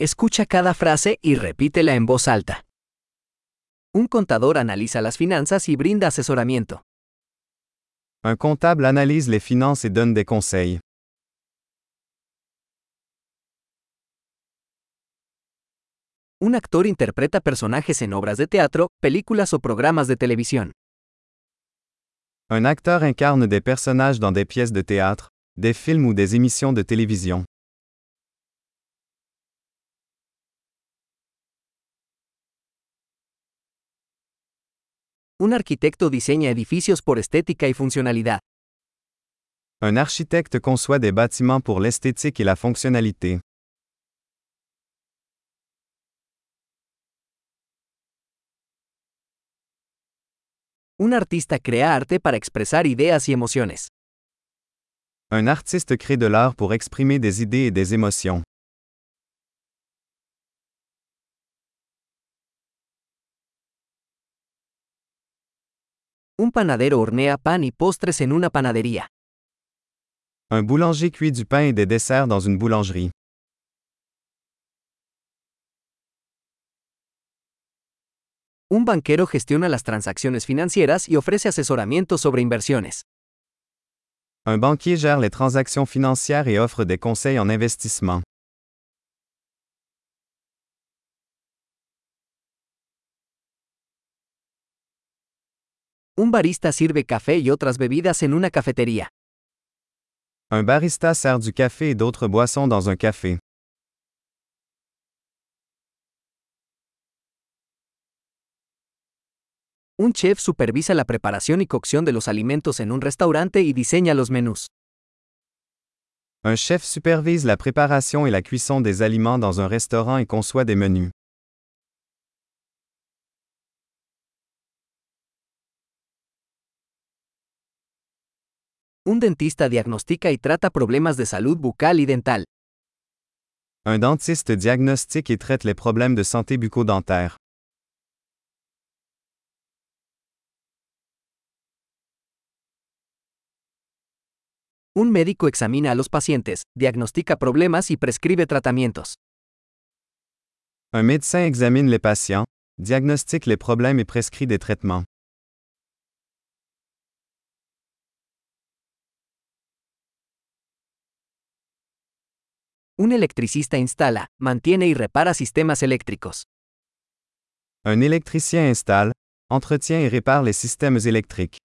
Escucha cada frase y repítela en voz alta. Un contador analiza las finanzas y brinda asesoramiento. Un comptable analyse les finances et donne des conseils. Un actor interpreta personajes en obras de teatro, películas o programas de televisión. Un acteur incarne des personnages dans des pièces de théâtre, des films ou des émissions de télévision. Un arquitecto diseña edificios por estética y funcionalidad. Un architecte conçoit des bâtiments pour l'esthétique et la fonctionnalité. Un artista crea arte para expresar ideas y emociones. Un artiste crée de l'art pour exprimer des idées et des émotions. Un panadero hornea pan y postres en una panadería. Un boulanger cuit du pain et des desserts dans une boulangerie. Un banquero gestiona las transacciones financieras y ofrece asesoramiento sobre inversiones. Un banquier gère les transactions financières et offre des conseils en investissement. Un barista sirve café y otras bebidas en una cafetería. Un barista sert du café et d'autres boissons dans un café. Un chef supervisa la preparación y cocción de los alimentos en un restaurante y diseña los menús. Un chef supervise la préparation et la cuisson des aliments dans un restaurant et conçoit des menus. Un dentista diagnostica y trata problemas de salud bucal y dental. Un dentiste diagnostique et traite les problèmes de santé bucco-dentaire. Un médico examina a los pacientes, diagnostica problemas y prescribe tratamientos. Un médecin examine les patients, diagnostique les problèmes et prescrit des traitements. Un electricista instala, mantiene y repara sistemas eléctricos. Un électricien installe, entretient et répare les systèmes électriques.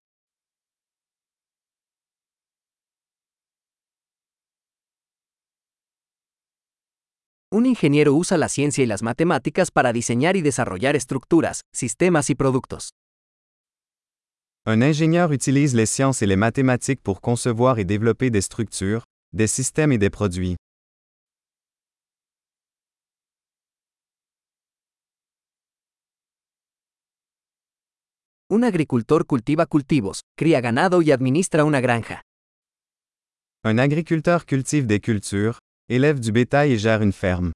Un ingeniero usa la ciencia y las matemáticas para diseñar y desarrollar estructuras, sistemas y productos. Un ingénieur utilise les sciences et les mathématiques pour concevoir et développer des structures, des systèmes et des produits. Un agricultor cultiva cultivos, cría ganado y administra una granja. Un agriculteur cultive des cultures, élève du bétail et gère une ferme.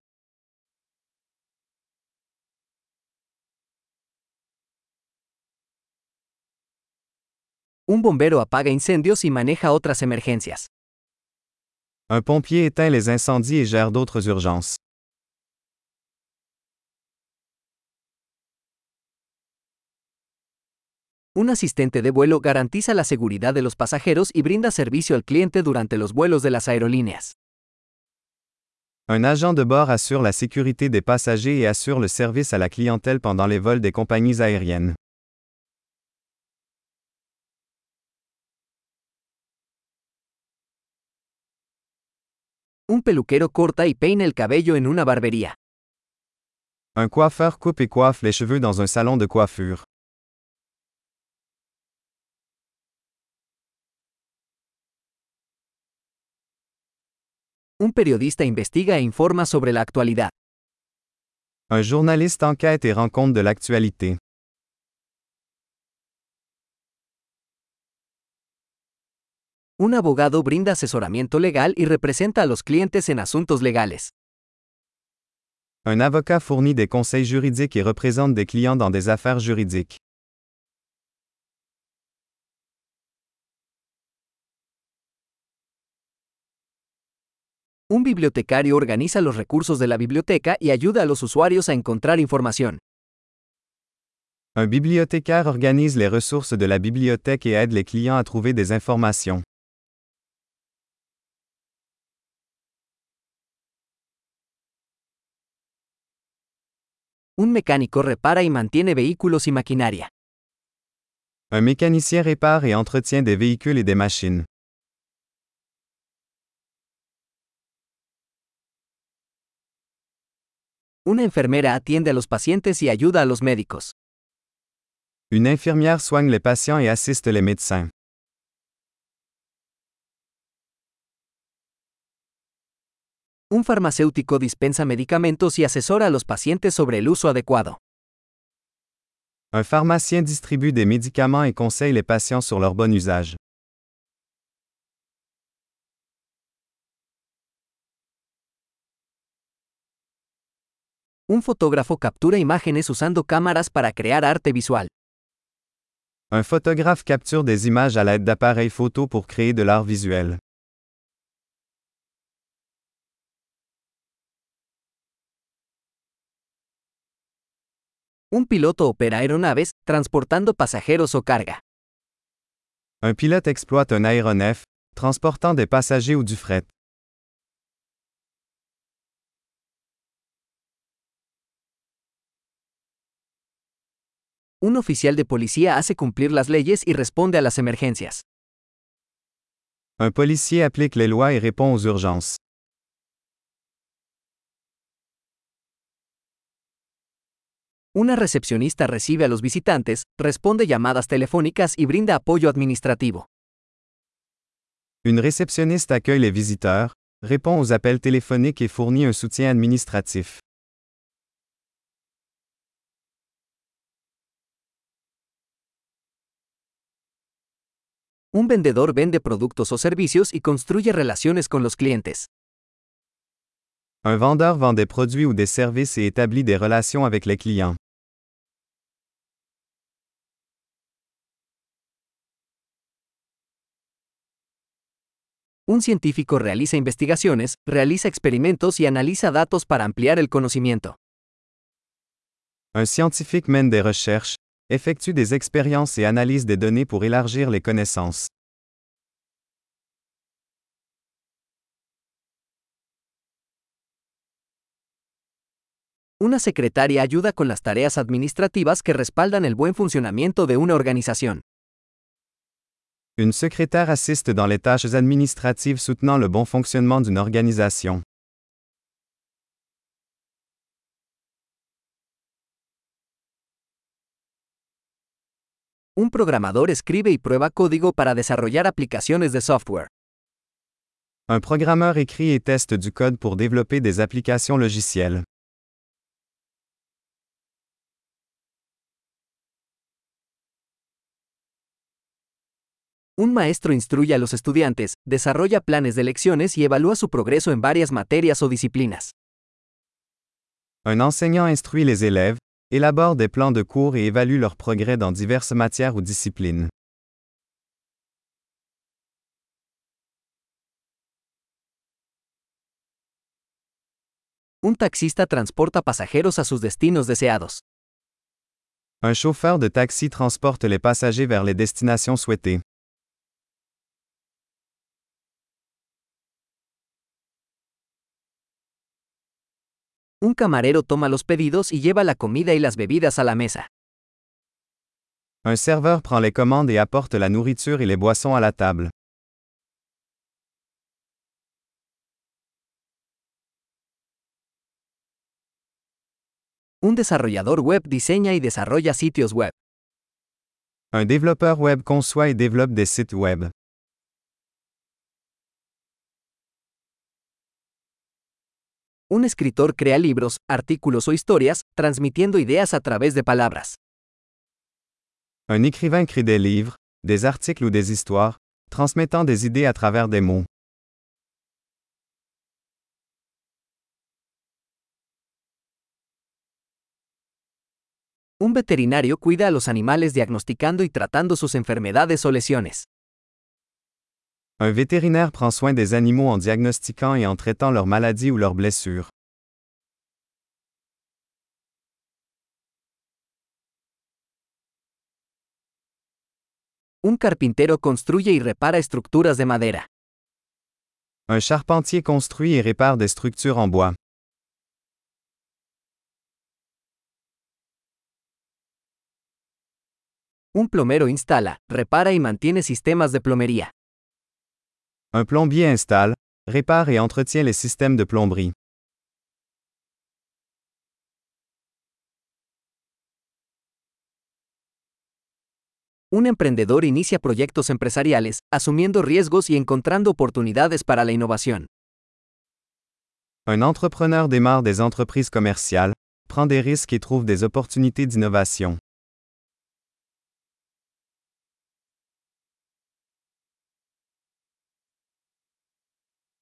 Un bombero apaga incendios y maneja otras emergencias. Un pompier éteint les incendies et gère d'autres urgences. Un asistente de vuelo garantiza la seguridad de los pasajeros y brinda servicio al cliente durante los vuelos de las aerolíneas. Un agent de bord assure la sécurité des passagers et assure le service à la clientèle pendant les vols des compagnies aériennes. Un peluquero corta y peina el cabello en una barbería. Un coiffeur coupe et coiffe les cheveux dans un salon de coiffure. Un periodista investiga e informa sobre la actualidad. Un journaliste enquête et rend compte de l'actualité. Un abogado brinda asesoramiento legal y representa a los clientes en asuntos legales. Un avocat fournit des conseils juridiques et représente des clients dans des affaires juridiques. Un bibliotecario organiza los recursos de la biblioteca y ayuda a los usuarios a encontrar información. Un bibliothécaire organise les ressources de la bibliothèque et aide les clients à trouver des informations. Un mecánico repara y mantiene vehículos y maquinaria. Un mécanicien répare et entretient des véhicules et des machines. Una enfermera atiende a los pacientes y ayuda a los médicos. Une infirmière soigne les patients et assiste les médecins. Un farmacéutico dispensa medicamentos y asesora a los pacientes sobre el uso adecuado. Un pharmacien distribue des médicaments et conseille les patients sur leur bon usage. Un fotógrafo captura imágenes usando cámaras para crear arte visual. Un photographe capture des images à l'aide d'appareils photo pour créer de l'art visuel. Un piloto opera aeronaves, transportando pasajeros o carga. Un pilote exploite un aéronef, transportant des passagers ou du fret. Un oficial de policía hace cumplir las leyes y responde a las emergencias. Un policier applique les lois et répond aux urgences. Una recepcionista recibe a los visitantes, responde llamadas telefónicas y brinda apoyo administrativo. Une réceptionniste accueille les visiteurs, répond aux appels téléphoniques et fournit un soutien administratif. Un vendedor vende productos o servicios y construye relaciones con los clientes. Un vendeur vend des produits ou des services et établit des relations avec les clients. Un científico realiza investigaciones, realiza experimentos y analiza datos para ampliar el conocimiento. Un scientifique mène des recherches, effectue des expériences et analyse des données pour élargir les connaissances. Una secretaria ayuda con las tareas administrativas que respaldan el buen funcionamiento de una organización. Une secrétaire assiste dans les tâches administratives soutenant le bon fonctionnement d'une organisation. Un programador escribe y prueba código para desarrollar aplicaciones de software. Un programmeur écrit et teste du code pour développer des applications logicielles. Un maestro instruye a los estudiantes, desarrolla planes de lecciones y evalúa su progreso en varias materias o disciplinas. Un enseignant instruit les élèves, élabore des plans de cours et évalue leur progrès dans diverses matières ou disciplines. Un taxista transporta pasajeros a sus destinos deseados. Un chauffeur de taxi transporte les passagers vers les destinations souhaitées. Un camarero toma los pedidos y lleva la comida y las bebidas a la mesa. Un serveur prend les commandes et apporte la nourriture et les boissons à la table. Un desarrollador web diseña y desarrolla sitios web. Un développeur web conçoit et développe des sites web. Un escritor crea libros, artículos o historias, transmitiendo ideas a través de palabras. Un écrivain crée des livres, des articles ou des histoires, transmettant des idées à travers des mots. Un veterinario cuida a los animales diagnosticando y tratando sus enfermedades o lesiones. Un vétérinaire prend soin des animaux en diagnostiquant et en traitant leurs maladies ou leurs blessures. Un carpintero construye y repara estructuras de madera. Un charpentier construit et répare des structures en bois. Un plomero instala, repara y mantiene sistemas de plomería. Un plombier installe, répare et entretient les systèmes de plomberie. Un emprendedor inicia proyectos empresariales, asumiendo riesgos y encontrando oportunidades para la innovación. Un entrepreneur démarre des entreprises commerciales, prend des risques et trouve des opportunités d'innovation.